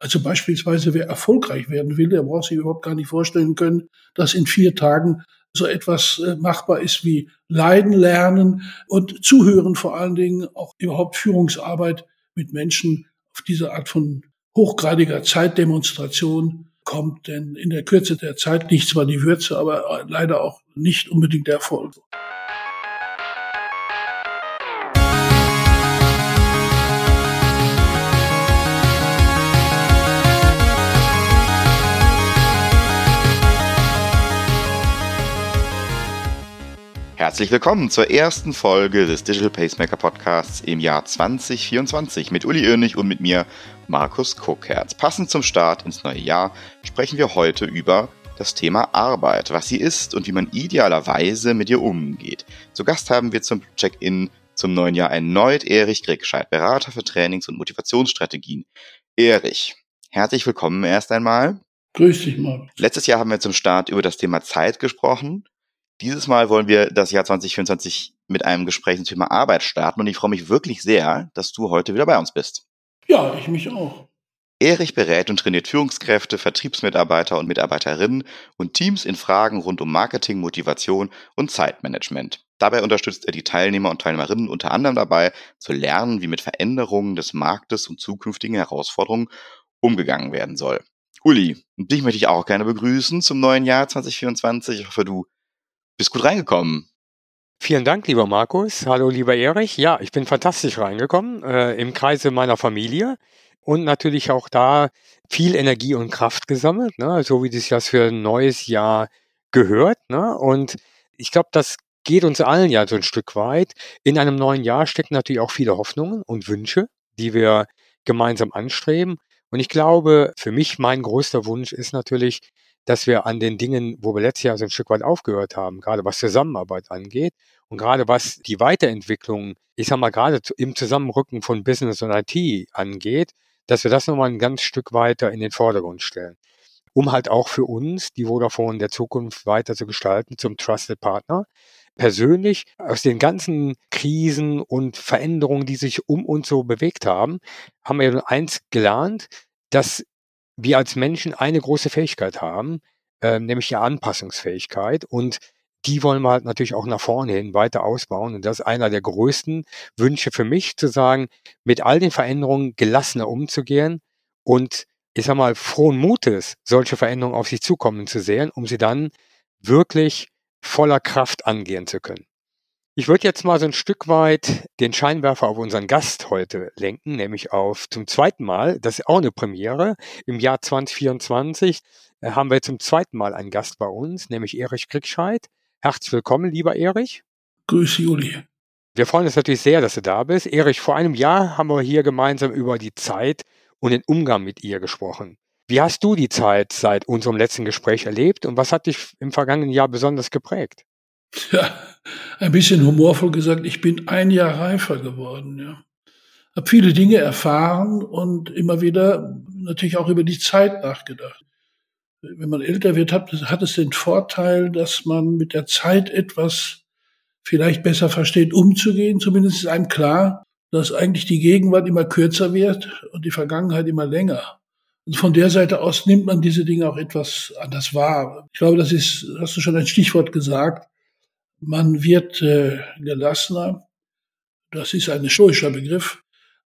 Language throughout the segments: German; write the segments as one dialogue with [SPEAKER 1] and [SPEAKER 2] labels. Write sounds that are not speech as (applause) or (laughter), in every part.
[SPEAKER 1] Also beispielsweise, wer erfolgreich werden will, der braucht sich überhaupt gar nicht vorstellen können, dass in vier Tagen so etwas äh, machbar ist wie Leiden lernen und zuhören, vor allen Dingen auch überhaupt Führungsarbeit mit Menschen auf diese Art von hochgradiger Zeitdemonstration kommt. Denn in der Kürze der Zeit liegt zwar die Würze, aber leider auch nicht unbedingt der Erfolg.
[SPEAKER 2] Herzlich willkommen zur ersten Folge des Digital Pacemaker Podcasts im Jahr 2024 mit Uli Oehnig und mit mir, Markus Kuckherz. Passend zum Start ins neue Jahr sprechen wir heute über das Thema Arbeit, was sie ist und wie man idealerweise mit ihr umgeht. Zu Gast haben wir zum Check-in zum neuen Jahr erneut Erich Grickscheid, Berater für Trainings- und Motivationsstrategien. Erich, herzlich willkommen erst einmal.
[SPEAKER 1] Grüß dich, Markus.
[SPEAKER 2] Letztes Jahr haben wir zum Start über das Thema Zeit gesprochen. Dieses Mal wollen wir das Jahr 2024 mit einem Gespräch zum Thema Arbeit starten und ich freue mich wirklich sehr, dass du heute wieder bei uns bist.
[SPEAKER 1] Ja, ich mich auch.
[SPEAKER 2] Erich berät und trainiert Führungskräfte, Vertriebsmitarbeiter und Mitarbeiterinnen und Teams in Fragen rund um Marketing, Motivation und Zeitmanagement. Dabei unterstützt er die Teilnehmer und Teilnehmerinnen unter anderem dabei, zu lernen, wie mit Veränderungen des Marktes und zukünftigen Herausforderungen umgegangen werden soll. Uli, dich möchte ich auch gerne begrüßen zum neuen Jahr 2024. Ich hoffe, du bist gut reingekommen.
[SPEAKER 3] Vielen Dank, lieber Markus. Hallo, lieber Erich. Ja, ich bin fantastisch reingekommen äh, im Kreise meiner Familie und natürlich auch da viel Energie und Kraft gesammelt, ne? so wie das ja für ein neues Jahr gehört. Ne? Und ich glaube, das geht uns allen ja so ein Stück weit. In einem neuen Jahr stecken natürlich auch viele Hoffnungen und Wünsche, die wir gemeinsam anstreben. Und ich glaube, für mich mein größter Wunsch ist natürlich, dass wir an den Dingen, wo wir letztes Jahr so ein Stück weit aufgehört haben, gerade was Zusammenarbeit angeht und gerade was die Weiterentwicklung, ich sag mal, gerade im Zusammenrücken von Business und IT angeht, dass wir das nochmal ein ganz Stück weiter in den Vordergrund stellen. Um halt auch für uns die Vodafone der Zukunft weiter zu gestalten zum Trusted Partner. Persönlich aus den ganzen Krisen und Veränderungen, die sich um uns so bewegt haben, haben wir eins gelernt, dass wir als Menschen eine große Fähigkeit haben, äh, nämlich die Anpassungsfähigkeit. Und die wollen wir halt natürlich auch nach vorne hin weiter ausbauen. Und das ist einer der größten Wünsche für mich, zu sagen, mit all den Veränderungen gelassener umzugehen und ich sag mal, frohen Mutes, solche Veränderungen auf sich zukommen zu sehen, um sie dann wirklich voller Kraft angehen zu können. Ich würde jetzt mal so ein Stück weit den Scheinwerfer auf unseren Gast heute lenken, nämlich auf zum zweiten Mal, das ist auch eine Premiere, im Jahr 2024 äh, haben wir zum zweiten Mal einen Gast bei uns, nämlich Erich Kriegscheid. Herzlich willkommen, lieber Erich.
[SPEAKER 1] Grüß Juli.
[SPEAKER 3] Wir freuen uns natürlich sehr, dass du da bist. Erich, vor einem Jahr haben wir hier gemeinsam über die Zeit und den Umgang mit ihr gesprochen. Wie hast du die Zeit seit unserem letzten Gespräch erlebt und was hat dich im vergangenen Jahr besonders geprägt? (laughs)
[SPEAKER 1] Ja, ein bisschen humorvoll gesagt, ich bin ein Jahr reifer geworden, ja. Hab viele Dinge erfahren und immer wieder natürlich auch über die Zeit nachgedacht. Wenn man älter wird, hat, hat es den Vorteil, dass man mit der Zeit etwas vielleicht besser versteht, umzugehen. Zumindest ist einem klar, dass eigentlich die Gegenwart immer kürzer wird und die Vergangenheit immer länger. Und von der Seite aus nimmt man diese Dinge auch etwas anders wahr. Ich glaube, das ist, hast du schon ein Stichwort gesagt, man wird äh, gelassener. Das ist ein stoischer Begriff.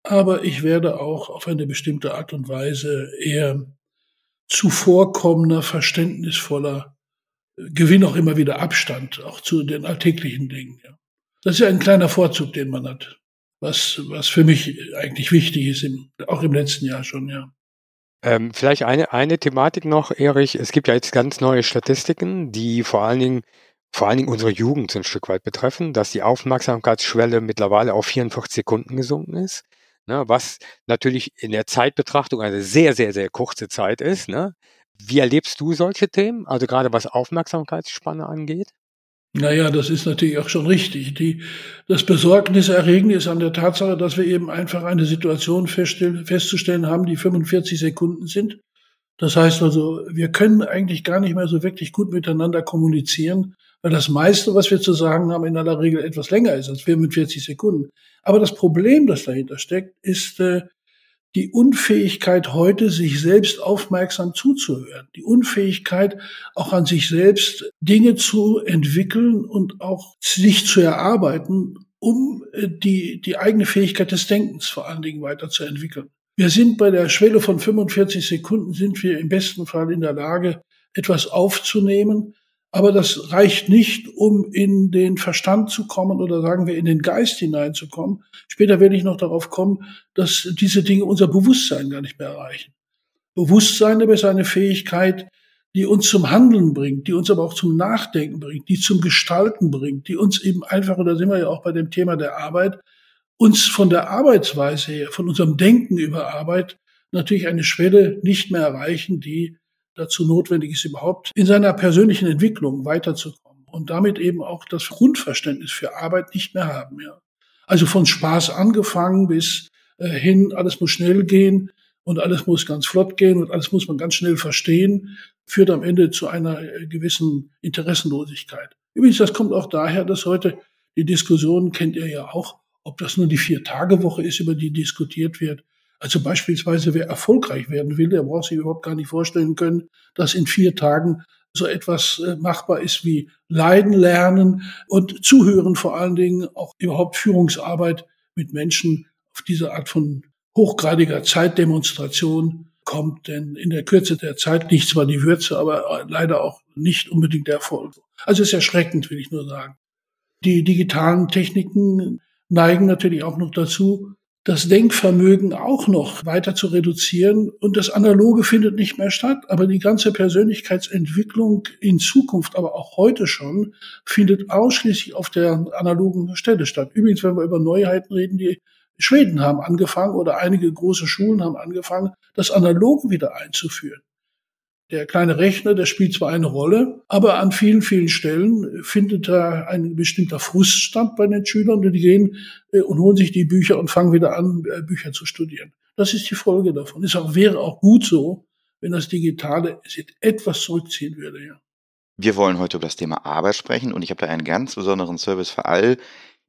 [SPEAKER 1] Aber ich werde auch auf eine bestimmte Art und Weise eher zuvorkommender, verständnisvoller, gewinne auch immer wieder Abstand, auch zu den alltäglichen Dingen. Ja. Das ist ja ein kleiner Vorzug, den man hat, was, was für mich eigentlich wichtig ist, im, auch im letzten Jahr schon, ja.
[SPEAKER 3] Ähm, vielleicht eine, eine Thematik noch, Erich. Es gibt ja jetzt ganz neue Statistiken, die vor allen Dingen vor allen Dingen unsere Jugend ein Stück weit betreffen, dass die Aufmerksamkeitsschwelle mittlerweile auf 44 Sekunden gesunken ist, ne, was natürlich in der Zeitbetrachtung eine sehr, sehr, sehr kurze Zeit ist. Ne. Wie erlebst du solche Themen, also gerade was Aufmerksamkeitsspanne angeht?
[SPEAKER 1] Naja, das ist natürlich auch schon richtig. Die, das Besorgniserregende ist an der Tatsache, dass wir eben einfach eine Situation festzustellen haben, die 45 Sekunden sind. Das heißt also, wir können eigentlich gar nicht mehr so wirklich gut miteinander kommunizieren, weil das meiste, was wir zu sagen haben, in aller Regel etwas länger ist als 45 Sekunden. Aber das Problem, das dahinter steckt, ist, äh, die Unfähigkeit heute, sich selbst aufmerksam zuzuhören, die Unfähigkeit, auch an sich selbst Dinge zu entwickeln und auch sich zu erarbeiten, um äh, die, die eigene Fähigkeit des Denkens vor allen Dingen weiterzuentwickeln. Wir sind bei der Schwelle von 45 Sekunden, sind wir im besten Fall in der Lage, etwas aufzunehmen, aber das reicht nicht, um in den Verstand zu kommen oder sagen wir in den Geist hineinzukommen. Später werde ich noch darauf kommen, dass diese Dinge unser Bewusstsein gar nicht mehr erreichen. Bewusstsein ist eine Fähigkeit, die uns zum Handeln bringt, die uns aber auch zum Nachdenken bringt, die zum Gestalten bringt, die uns eben einfach, und da sind wir ja auch bei dem Thema der Arbeit, uns von der Arbeitsweise her, von unserem Denken über Arbeit natürlich eine Schwelle nicht mehr erreichen, die dazu notwendig ist, überhaupt in seiner persönlichen Entwicklung weiterzukommen und damit eben auch das Grundverständnis für Arbeit nicht mehr haben. Ja. Also von Spaß angefangen bis äh, hin, alles muss schnell gehen und alles muss ganz flott gehen und alles muss man ganz schnell verstehen, führt am Ende zu einer äh, gewissen Interessenlosigkeit. Übrigens, das kommt auch daher, dass heute die Diskussion kennt ihr ja auch, ob das nur die Vier-Tage-Woche ist, über die diskutiert wird, also beispielsweise, wer erfolgreich werden will, der braucht sich überhaupt gar nicht vorstellen können, dass in vier Tagen so etwas äh, machbar ist wie Leiden lernen und zuhören vor allen Dingen, auch überhaupt Führungsarbeit mit Menschen auf diese Art von hochgradiger Zeitdemonstration kommt, denn in der Kürze der Zeit liegt zwar die Würze, aber leider auch nicht unbedingt der Erfolg. Also es ist erschreckend, will ich nur sagen. Die digitalen Techniken neigen natürlich auch noch dazu, das Denkvermögen auch noch weiter zu reduzieren und das Analoge findet nicht mehr statt, aber die ganze Persönlichkeitsentwicklung in Zukunft, aber auch heute schon, findet ausschließlich auf der analogen Stelle statt. Übrigens, wenn wir über Neuheiten reden, die Schweden haben angefangen oder einige große Schulen haben angefangen, das Analoge wieder einzuführen. Der kleine Rechner, der spielt zwar eine Rolle, aber an vielen, vielen Stellen findet da ein bestimmter Frust statt bei den Schülern und die gehen äh, und holen sich die Bücher und fangen wieder an, äh, Bücher zu studieren. Das ist die Folge davon. Es wäre auch gut so, wenn das Digitale sich etwas zurückziehen würde, ja.
[SPEAKER 2] Wir wollen heute über das Thema Arbeit sprechen und ich habe da einen ganz besonderen Service für all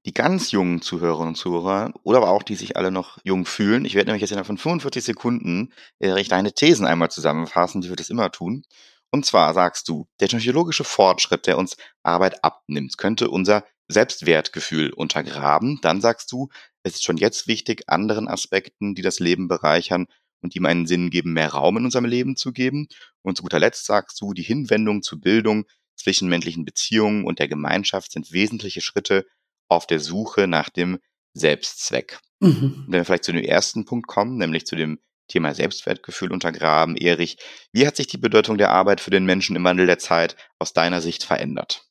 [SPEAKER 2] die ganz jungen Zuhörerinnen und Zuhörer oder aber auch die sich alle noch jung fühlen. Ich werde nämlich jetzt innerhalb von 45 Sekunden äh, deine Thesen einmal zusammenfassen, wie wir das immer tun. Und zwar sagst du, der technologische Fortschritt, der uns Arbeit abnimmt, könnte unser Selbstwertgefühl untergraben. Dann sagst du, es ist schon jetzt wichtig, anderen Aspekten, die das Leben bereichern und ihm einen Sinn geben, mehr Raum in unserem Leben zu geben. Und zu guter Letzt sagst du, die Hinwendung zu Bildung, zwischenmenschlichen Beziehungen und der Gemeinschaft sind wesentliche Schritte auf der Suche nach dem Selbstzweck. Mhm. Wenn wir vielleicht zu dem ersten Punkt kommen, nämlich zu dem Thema Selbstwertgefühl untergraben, Erich, wie hat sich die Bedeutung der Arbeit für den Menschen im Wandel der Zeit aus deiner Sicht verändert?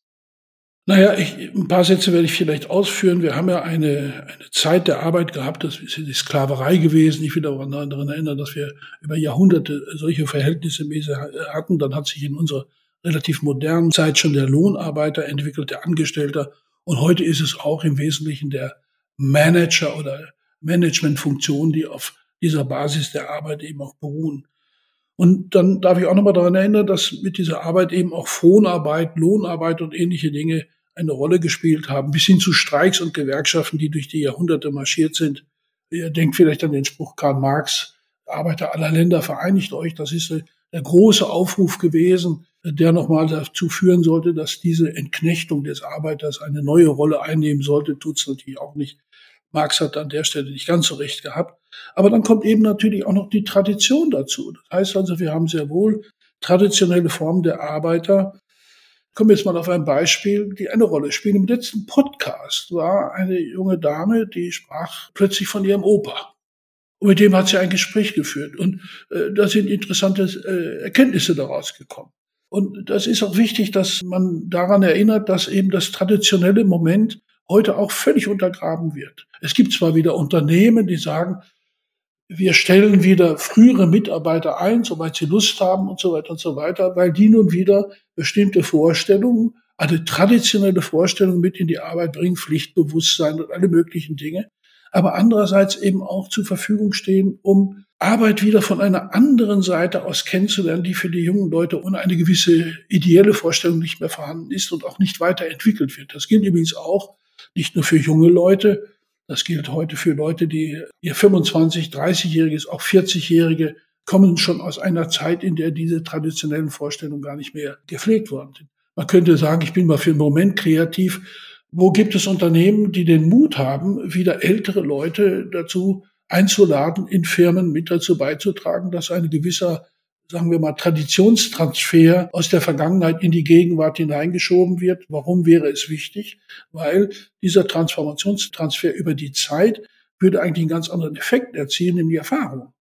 [SPEAKER 1] Naja, ich, ein paar Sätze werde ich vielleicht ausführen. Wir haben ja eine, eine Zeit der Arbeit gehabt, das ist die Sklaverei gewesen. Ich will aber daran erinnern, dass wir über Jahrhunderte solche Verhältnisse hatten. Dann hat sich in unserer relativ modernen Zeit schon der Lohnarbeiter entwickelt, der Angestellter und heute ist es auch im Wesentlichen der Manager oder Managementfunktion, die auf dieser Basis der Arbeit eben auch beruhen. Und dann darf ich auch nochmal daran erinnern, dass mit dieser Arbeit eben auch Fronarbeit, Lohnarbeit und ähnliche Dinge eine Rolle gespielt haben, bis hin zu Streiks und Gewerkschaften, die durch die Jahrhunderte marschiert sind. Ihr denkt vielleicht an den Spruch Karl Marx, Arbeiter aller Länder vereinigt euch. Das ist der große Aufruf gewesen, der nochmal dazu führen sollte, dass diese Entknechtung des Arbeiters eine neue Rolle einnehmen sollte, tut es natürlich auch nicht. Marx hat an der Stelle nicht ganz so recht gehabt. Aber dann kommt eben natürlich auch noch die Tradition dazu. Das heißt also, wir haben sehr wohl traditionelle Formen der Arbeiter. Ich komme jetzt mal auf ein Beispiel, die eine Rolle spielen. Im letzten Podcast war eine junge Dame, die sprach plötzlich von ihrem Opa. Und mit dem hat sie ein Gespräch geführt. Und äh, da sind interessante äh, Erkenntnisse daraus gekommen. Und das ist auch wichtig, dass man daran erinnert, dass eben das traditionelle Moment heute auch völlig untergraben wird. Es gibt zwar wieder Unternehmen, die sagen, wir stellen wieder frühere Mitarbeiter ein, soweit sie Lust haben und so weiter und so weiter, weil die nun wieder bestimmte Vorstellungen, eine traditionelle Vorstellung mit in die Arbeit bringen, Pflichtbewusstsein und alle möglichen Dinge, aber andererseits eben auch zur Verfügung stehen, um Arbeit wieder von einer anderen Seite aus kennenzulernen, die für die jungen Leute ohne eine gewisse ideelle Vorstellung nicht mehr vorhanden ist und auch nicht weiterentwickelt wird. Das gilt übrigens auch nicht nur für junge Leute, Das gilt heute für Leute, die ihr 25, 30-jähriges, auch 40-jährige kommen schon aus einer Zeit, in der diese traditionellen Vorstellungen gar nicht mehr gepflegt worden sind. Man könnte sagen, ich bin mal für einen Moment kreativ. Wo gibt es Unternehmen, die den Mut haben, wieder ältere Leute dazu einzuladen, in Firmen mit dazu beizutragen, dass ein gewisser, sagen wir mal, Traditionstransfer aus der Vergangenheit in die Gegenwart hineingeschoben wird. Warum wäre es wichtig? Weil dieser Transformationstransfer über die Zeit würde eigentlich einen ganz anderen Effekt erzielen, nämlich Erfahrung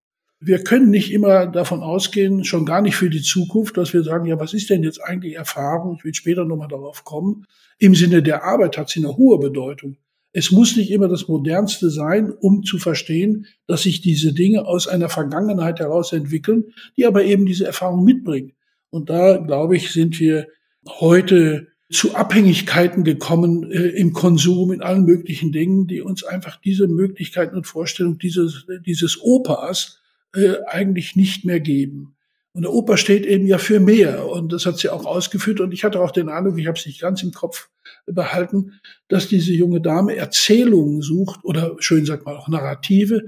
[SPEAKER 1] wir können nicht immer davon ausgehen, schon gar nicht für die Zukunft, dass wir sagen, ja, was ist denn jetzt eigentlich Erfahrung? Ich will später nochmal darauf kommen. Im Sinne der Arbeit hat sie eine hohe Bedeutung. Es muss nicht immer das Modernste sein, um zu verstehen, dass sich diese Dinge aus einer Vergangenheit heraus entwickeln, die aber eben diese Erfahrung mitbringen. Und da, glaube ich, sind wir heute zu Abhängigkeiten gekommen äh, im Konsum, in allen möglichen Dingen, die uns einfach diese Möglichkeiten und Vorstellungen dieses, dieses Opas äh, eigentlich nicht mehr geben. Und der Oper steht eben ja für mehr. Und das hat sie auch ausgeführt. Und ich hatte auch den Eindruck, ich habe es nicht ganz im Kopf behalten, dass diese junge Dame Erzählungen sucht oder schön sagt man auch Narrative,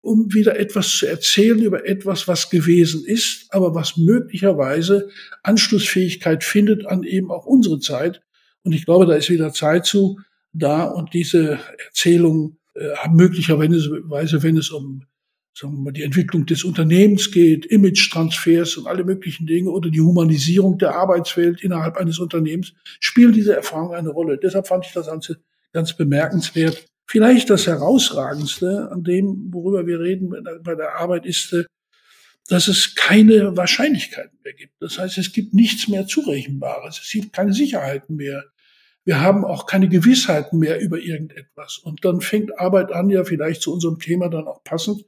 [SPEAKER 1] um wieder etwas zu erzählen über etwas, was gewesen ist, aber was möglicherweise Anschlussfähigkeit findet an eben auch unsere Zeit. Und ich glaube, da ist wieder Zeit zu da und diese Erzählungen äh, möglicherweise, wenn es um sagen wir mal, die Entwicklung des Unternehmens geht, Image-Transfers und alle möglichen Dinge oder die Humanisierung der Arbeitswelt innerhalb eines Unternehmens, spielen diese Erfahrungen eine Rolle. Deshalb fand ich das Ganze ganz bemerkenswert. Vielleicht das Herausragendste an dem, worüber wir reden bei der Arbeit, ist, äh, dass es keine Wahrscheinlichkeiten mehr gibt. Das heißt, es gibt nichts mehr Zurechenbares. Es gibt keine Sicherheiten mehr. Wir haben auch keine Gewissheiten mehr über irgendetwas. Und dann fängt Arbeit an, ja vielleicht zu unserem Thema dann auch passend,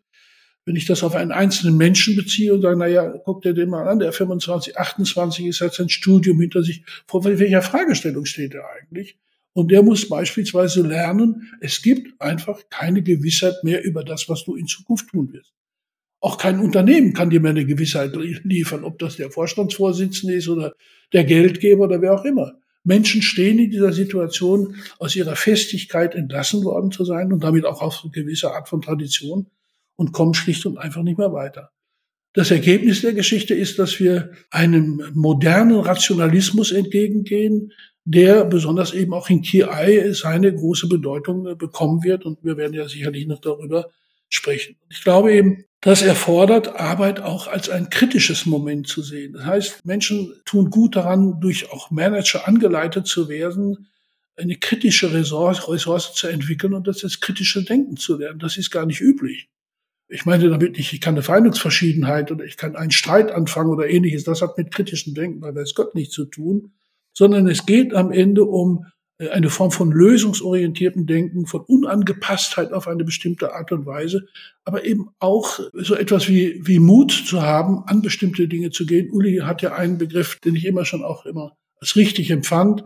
[SPEAKER 1] wenn ich das auf einen einzelnen Menschen beziehe und sage, na ja, guck dir den mal an, der 25, 28 ist, hat sein Studium hinter sich. Vor welcher Fragestellung steht er eigentlich? Und der muss beispielsweise lernen, es gibt einfach keine Gewissheit mehr über das, was du in Zukunft tun wirst. Auch kein Unternehmen kann dir mehr eine Gewissheit liefern, ob das der Vorstandsvorsitzende ist oder der Geldgeber oder wer auch immer. Menschen stehen in dieser Situation, aus ihrer Festigkeit entlassen worden zu sein und damit auch auf eine gewisse Art von Tradition und kommen schlicht und einfach nicht mehr weiter. Das Ergebnis der Geschichte ist, dass wir einem modernen Rationalismus entgegengehen, der besonders eben auch in KI seine große Bedeutung bekommen wird. Und wir werden ja sicherlich noch darüber sprechen. Ich glaube eben, das erfordert Arbeit auch als ein kritisches Moment zu sehen. Das heißt, Menschen tun gut daran, durch auch Manager angeleitet zu werden, eine kritische Ressource, Ressource zu entwickeln und das ist kritische Denken zu lernen. Das ist gar nicht üblich. Ich meine damit nicht, ich kann eine Feindungsverschiedenheit oder ich kann einen Streit anfangen oder ähnliches. Das hat mit kritischem Denken bei weiß Gott nichts zu tun, sondern es geht am Ende um äh, eine Form von lösungsorientierten Denken, von Unangepasstheit auf eine bestimmte Art und Weise, aber eben auch so etwas wie, wie Mut zu haben, an bestimmte Dinge zu gehen. Uli hat ja einen Begriff, den ich immer schon auch immer als richtig empfand,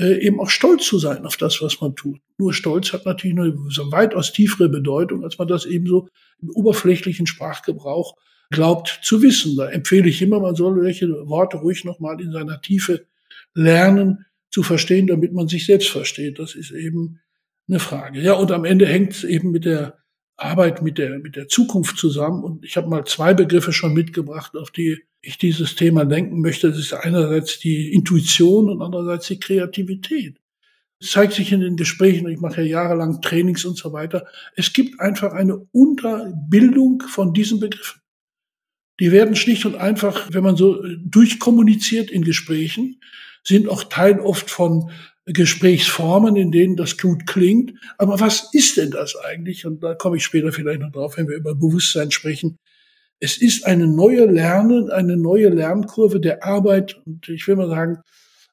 [SPEAKER 1] äh, eben auch stolz zu sein auf das, was man tut. Nur Stolz hat natürlich eine weitaus tiefere Bedeutung, als man das eben so im oberflächlichen Sprachgebrauch glaubt zu wissen. Da empfehle ich immer, man soll welche Worte ruhig nochmal in seiner Tiefe lernen zu verstehen, damit man sich selbst versteht. Das ist eben eine Frage. Ja, und am Ende hängt es eben mit der Arbeit mit der, mit der Zukunft zusammen. Und ich habe mal zwei Begriffe schon mitgebracht, auf die ich dieses Thema denken möchte. Das ist einerseits die Intuition und andererseits die Kreativität. Es zeigt sich in den Gesprächen, ich mache ja jahrelang Trainings und so weiter. Es gibt einfach eine Unterbildung von diesen Begriffen. Die werden schlicht und einfach, wenn man so durchkommuniziert in Gesprächen, sind auch Teil oft von Gesprächsformen, in denen das gut klingt. Aber was ist denn das eigentlich? Und da komme ich später vielleicht noch drauf, wenn wir über Bewusstsein sprechen. Es ist eine neue Lernen, eine neue Lernkurve der Arbeit. Und ich will mal sagen,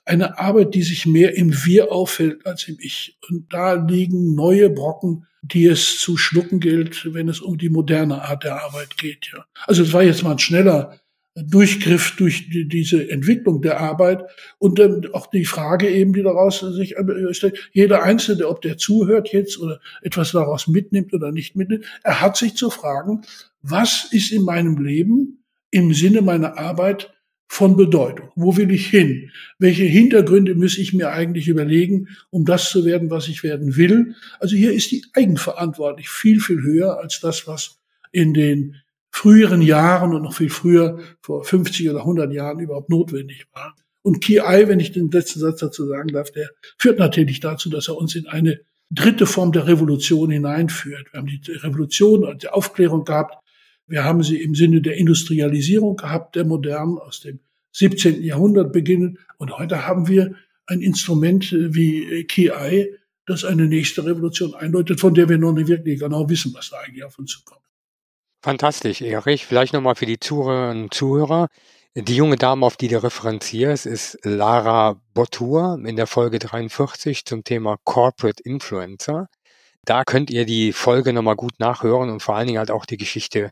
[SPEAKER 1] eine Arbeit, die sich mehr im Wir auffällt als im Ich. Und da liegen neue Brocken, die es zu schlucken gilt, wenn es um die moderne Art der Arbeit geht. Ja. Also es war jetzt mal ein schneller Durchgriff durch die, diese Entwicklung der Arbeit und dann auch die Frage eben, die daraus sich stellt, jeder Einzelne, ob der zuhört jetzt oder etwas daraus mitnimmt oder nicht mitnimmt, er hat sich zu fragen, was ist in meinem Leben im Sinne meiner Arbeit von Bedeutung. Wo will ich hin? Welche Hintergründe muss ich mir eigentlich überlegen, um das zu werden, was ich werden will? Also hier ist die Eigenverantwortung viel, viel höher als das, was in den früheren Jahren und noch viel früher, vor 50 oder 100 Jahren überhaupt notwendig war. Und KI, wenn ich den letzten Satz dazu sagen darf, der führt natürlich dazu, dass er uns in eine dritte Form der Revolution hineinführt. Wir haben die Revolution, die Aufklärung gehabt, wir haben sie im Sinne der Industrialisierung gehabt, der modernen, aus dem 17. Jahrhundert beginnen. Und heute haben wir ein Instrument wie KI, das eine nächste Revolution einläutet, von der wir noch nicht wirklich genau wissen, was da eigentlich auf uns zukommt.
[SPEAKER 3] Fantastisch, Erich. Vielleicht nochmal für die Zuhörerinnen und Zuhörer. Die junge Dame, auf die du referenzierst, ist Lara Bottur in der Folge 43 zum Thema Corporate Influencer. Da könnt ihr die Folge nochmal gut nachhören und vor allen Dingen halt auch die Geschichte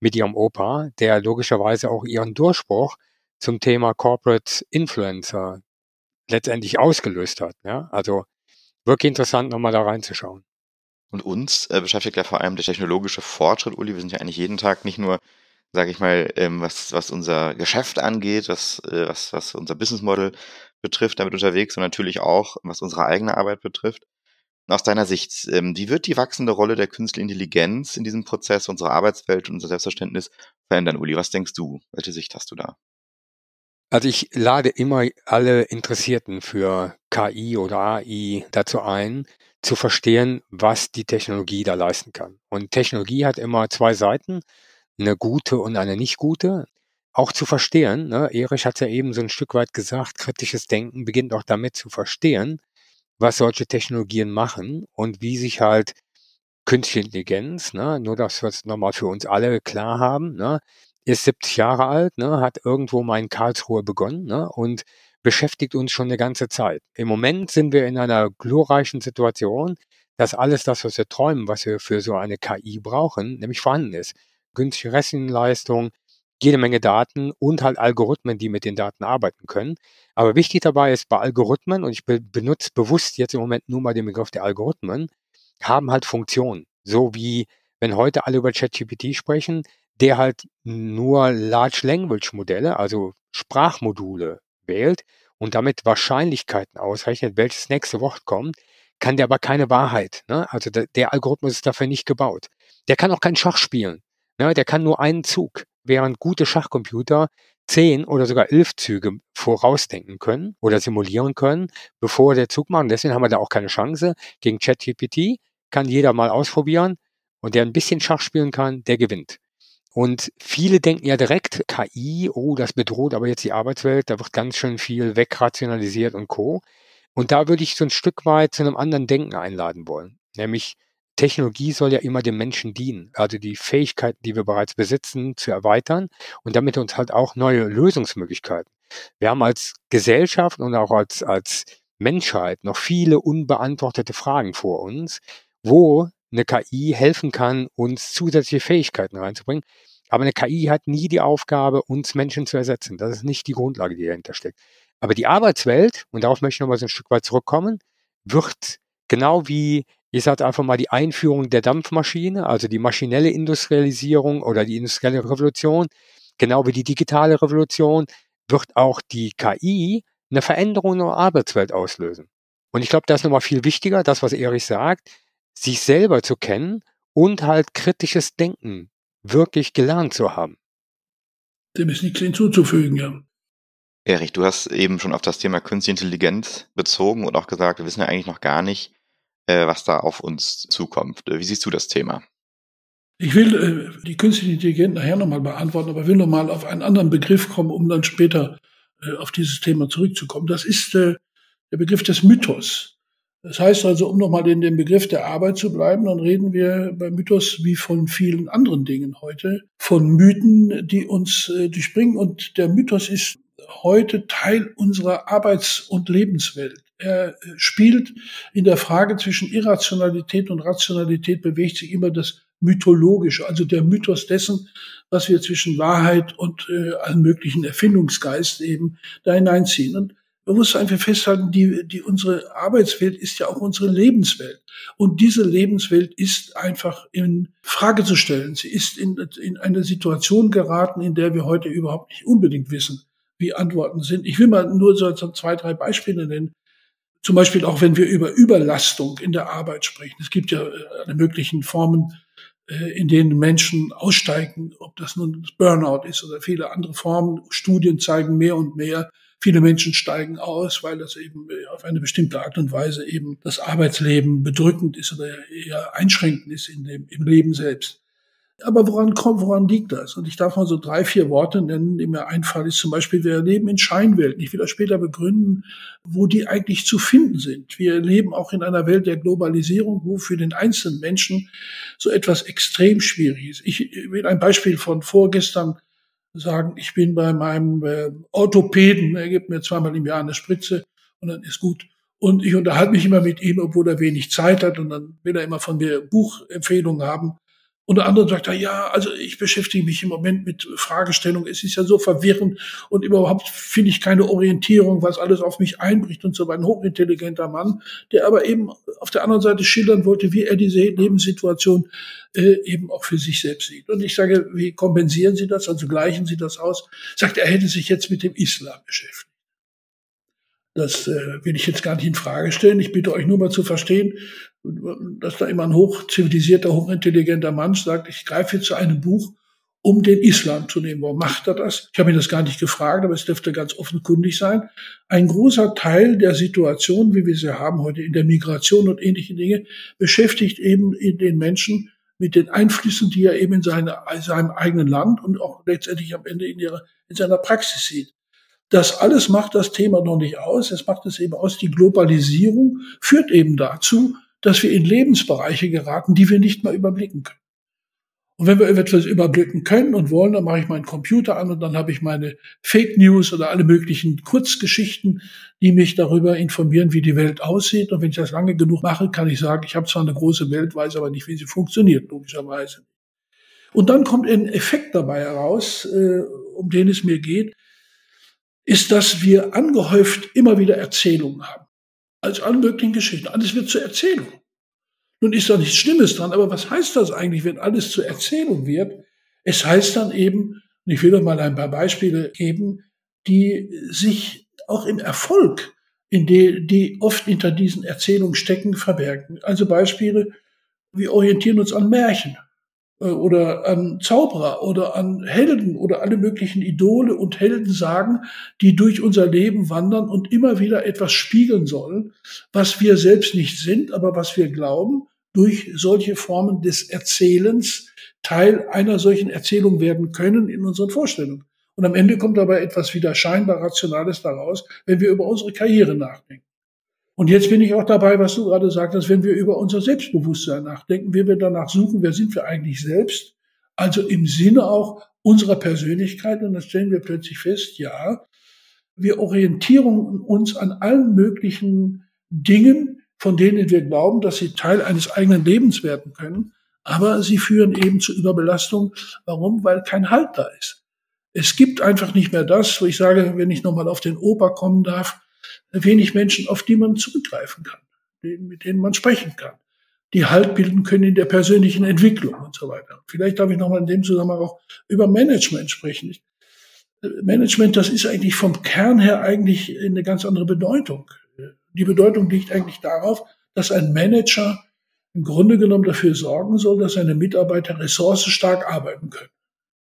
[SPEAKER 3] mit ihrem Opa, der logischerweise auch ihren Durchbruch zum Thema Corporate Influencer letztendlich ausgelöst hat. Ja? Also wirklich interessant, nochmal da reinzuschauen.
[SPEAKER 2] Und uns äh, beschäftigt ja vor allem der technologische Fortschritt, Uli. Wir sind ja eigentlich jeden Tag nicht nur, sage ich mal, ähm, was, was unser Geschäft angeht, was, äh, was, was unser Business Model betrifft, damit unterwegs, sondern natürlich auch, was unsere eigene Arbeit betrifft. Aus deiner Sicht, ähm, wie wird die wachsende Rolle der künstlichen Intelligenz in diesem Prozess unsere Arbeitswelt und unser Selbstverständnis verändern, Uli? Was denkst du? Welche Sicht hast du da?
[SPEAKER 3] Also ich lade immer alle Interessierten für KI oder AI dazu ein, zu verstehen, was die Technologie da leisten kann. Und Technologie hat immer zwei Seiten, eine gute und eine nicht gute. Auch zu verstehen, ne, Erich hat ja eben so ein Stück weit gesagt, kritisches Denken beginnt auch damit zu verstehen, was solche Technologien machen und wie sich halt künstliche Intelligenz, ne, nur dass wir es nochmal für uns alle klar haben, ne, ist 70 Jahre alt, ne, hat irgendwo mal in Karlsruhe begonnen ne, und beschäftigt uns schon eine ganze Zeit. Im Moment sind wir in einer glorreichen Situation, dass alles das, was wir träumen, was wir für so eine KI brauchen, nämlich vorhanden ist. Günstige Rechenleistung, jede Menge Daten und halt Algorithmen, die mit den Daten arbeiten können. Aber wichtig dabei ist bei Algorithmen, und ich be benutze bewusst jetzt im Moment nur mal den Begriff der Algorithmen, haben halt Funktionen. So wie wenn heute alle über ChatGPT sprechen, der halt nur Large Language Modelle, also Sprachmodule wählt und damit Wahrscheinlichkeiten ausrechnet, welches nächste Wort kommt, kann der aber keine Wahrheit. Ne? Also der, der Algorithmus ist dafür nicht gebaut. Der kann auch keinen Schach spielen. Ne? Der kann nur einen Zug, während gute Schachcomputer zehn oder sogar elf Züge vorausdenken können oder simulieren können, bevor der Zug macht. deswegen haben wir da auch keine Chance. Gegen ChatGPT kann jeder mal ausprobieren und der ein bisschen Schach spielen kann, der gewinnt. Und viele denken ja direkt, KI, oh, das bedroht aber jetzt die Arbeitswelt, da wird ganz schön viel wegrationalisiert und Co. Und da würde ich so ein Stück weit zu einem anderen Denken einladen wollen. Nämlich Technologie soll ja immer dem Menschen dienen, also die Fähigkeiten, die wir bereits besitzen, zu erweitern und damit uns halt auch neue Lösungsmöglichkeiten. Wir haben als Gesellschaft und auch als, als Menschheit noch viele unbeantwortete Fragen vor uns, wo eine KI helfen kann, uns zusätzliche Fähigkeiten reinzubringen. Aber eine KI hat nie die Aufgabe, uns Menschen zu ersetzen. Das ist nicht die Grundlage, die dahinter steckt. Aber die Arbeitswelt, und darauf möchte ich nochmal so ein Stück weit zurückkommen, wird genau wie, ich sage einfach mal, die Einführung der Dampfmaschine, also die maschinelle Industrialisierung oder die industrielle Revolution, genau wie die digitale Revolution, wird auch die KI eine Veränderung in der Arbeitswelt auslösen. Und ich glaube, das ist nochmal viel wichtiger, das, was Erich sagt, sich selber zu kennen und halt kritisches Denken wirklich gelernt zu haben.
[SPEAKER 1] Dem ist nichts hinzuzufügen, ja.
[SPEAKER 2] Erich, du hast eben schon auf das Thema Künstliche Intelligenz bezogen und auch gesagt, wir wissen ja eigentlich noch gar nicht, äh, was da auf uns zukommt. Wie siehst du das Thema?
[SPEAKER 1] Ich will äh, die künstliche Intelligenz nachher nochmal beantworten, aber will nochmal auf einen anderen Begriff kommen, um dann später äh, auf dieses Thema zurückzukommen. Das ist äh, der Begriff des Mythos. Das heißt also, um nochmal in dem Begriff der Arbeit zu bleiben, dann reden wir bei Mythos wie von vielen anderen Dingen heute, von Mythen, die uns äh, durchbringen. Und der Mythos ist heute Teil unserer Arbeits- und Lebenswelt. Er äh, spielt in der Frage zwischen Irrationalität und Rationalität bewegt sich immer das Mythologische, also der Mythos dessen, was wir zwischen Wahrheit und äh, allen möglichen Erfindungsgeist eben da hineinziehen. Und man muss einfach festhalten, die, die, unsere Arbeitswelt ist ja auch unsere Lebenswelt. Und diese Lebenswelt ist einfach in Frage zu stellen. Sie ist in, in eine Situation geraten, in der wir heute überhaupt nicht unbedingt wissen, wie Antworten sind. Ich will mal nur so zwei, drei Beispiele nennen. Zum Beispiel auch, wenn wir über Überlastung in der Arbeit sprechen. Es gibt ja äh, alle möglichen Formen, äh, in denen Menschen aussteigen, ob das nun Burnout ist oder viele andere Formen. Studien zeigen mehr und mehr, viele Menschen steigen aus, weil das eben äh, auf eine bestimmte Art und Weise eben das Arbeitsleben bedrückend ist oder eher einschränkend ist in dem, im Leben selbst. Aber woran kommt, woran liegt das? Und ich darf mal so drei, vier Worte nennen, die mir einfallen, ist zum Beispiel, wir leben in Scheinwelten. Ich will das später begründen, wo die eigentlich zu finden sind. Wir leben auch in einer Welt der Globalisierung, wo für den einzelnen Menschen so etwas extrem schwierig ist. Ich will ein Beispiel von vorgestern sagen. Ich bin bei meinem äh, Orthopäden, er gibt mir zweimal im Jahr eine Spritze und dann ist gut. Und ich unterhalte mich immer mit ihm, obwohl er wenig Zeit hat und dann will er immer von mir Buchempfehlungen haben. Unter anderem sagt er, ja, also ich beschäftige mich im Moment mit Fragestellungen. Es ist ja so verwirrend und überhaupt finde ich keine Orientierung, was alles auf mich einbricht und so weiter. Ein hochintelligenter Mann, der aber eben auf der anderen Seite schildern wollte, wie er diese Lebenssituation äh, eben auch für sich selbst sieht. Und ich sage, wie kompensieren Sie das? Also gleichen Sie das aus? Sagt er, hätte sich jetzt mit dem Islam beschäftigt. Das äh, will ich jetzt gar nicht in Frage stellen. Ich bitte euch nur mal zu verstehen, dass da immer ein hochzivilisierter, hochintelligenter Mann sagt, ich greife jetzt zu einem Buch, um den Islam zu nehmen. Warum macht er das? Ich habe ihn das gar nicht gefragt, aber es dürfte ganz offenkundig sein. Ein großer Teil der Situation, wie wir sie haben heute in der Migration und ähnliche Dinge, beschäftigt eben den Menschen mit den Einflüssen, die er eben in, seine, in seinem eigenen Land und auch letztendlich am Ende in, ihrer, in seiner Praxis sieht. Das alles macht das Thema noch nicht aus. Es macht es eben aus. Die Globalisierung führt eben dazu, dass wir in Lebensbereiche geraten, die wir nicht mal überblicken können. Und wenn wir etwas überblicken können und wollen, dann mache ich meinen Computer an und dann habe ich meine Fake News oder alle möglichen Kurzgeschichten, die mich darüber informieren, wie die Welt aussieht. Und wenn ich das lange genug mache, kann ich sagen, ich habe zwar eine große Welt, weiß aber nicht, wie sie funktioniert, logischerweise. Und dann kommt ein Effekt dabei heraus, äh, um den es mir geht ist, dass wir angehäuft immer wieder Erzählungen haben. Als alle möglichen Geschichten. Alles wird zur Erzählung. Nun ist da nichts Schlimmes dran, aber was heißt das eigentlich, wenn alles zur Erzählung wird? Es heißt dann eben, und ich will doch mal ein paar Beispiele geben, die sich auch im Erfolg, in die, die oft hinter diesen Erzählungen stecken, verbergen. Also Beispiele, wir orientieren uns an Märchen. Äh, oder an Zauberer oder an Helden oder alle möglichen Idole und Helden sagen, die durch unser Leben wandern und immer wieder etwas spiegeln sollen, was wir selbst nicht sind, aber was wir glauben, durch solche Formen des Erzählens Teil einer solchen Erzählung werden können in unseren Vorstellungen. Und am Ende kommt dabei etwas wieder scheinbar Rationales daraus, wenn wir über unsere Karriere nachdenken. Und jetzt bin ich auch dabei, was du gerade sagtest, wenn wir über unser Selbstbewusstsein nachdenken, wie wir danach suchen, wer sind wir eigentlich selbst? Also im Sinne auch unserer Persönlichkeit. Und dann stellen wir plötzlich fest, ja, wir orientieren uns an allen möglichen Dingen, von denen wir glauben, dass sie Teil eines eigenen Lebens werden können. Aber sie führen eben zu Überbelastung. Warum? Weil kein Halt da ist. Es gibt einfach nicht mehr das, wo ich sage, wenn ich nochmal auf den Oper kommen darf, wenig Menschen, auf die man zurückgreifen kann, mit denen man sprechen kann, die Halt bilden können in der persönlichen Entwicklung und so weiter. Vielleicht darf ich nochmal in dem Zusammenhang auch über Management sprechen. Management, das ist eigentlich vom Kern her eigentlich eine ganz andere Bedeutung. Die Bedeutung liegt eigentlich darauf, dass ein Manager im Grunde genommen dafür sorgen soll, dass seine Mitarbeiter ressourcenstark arbeiten können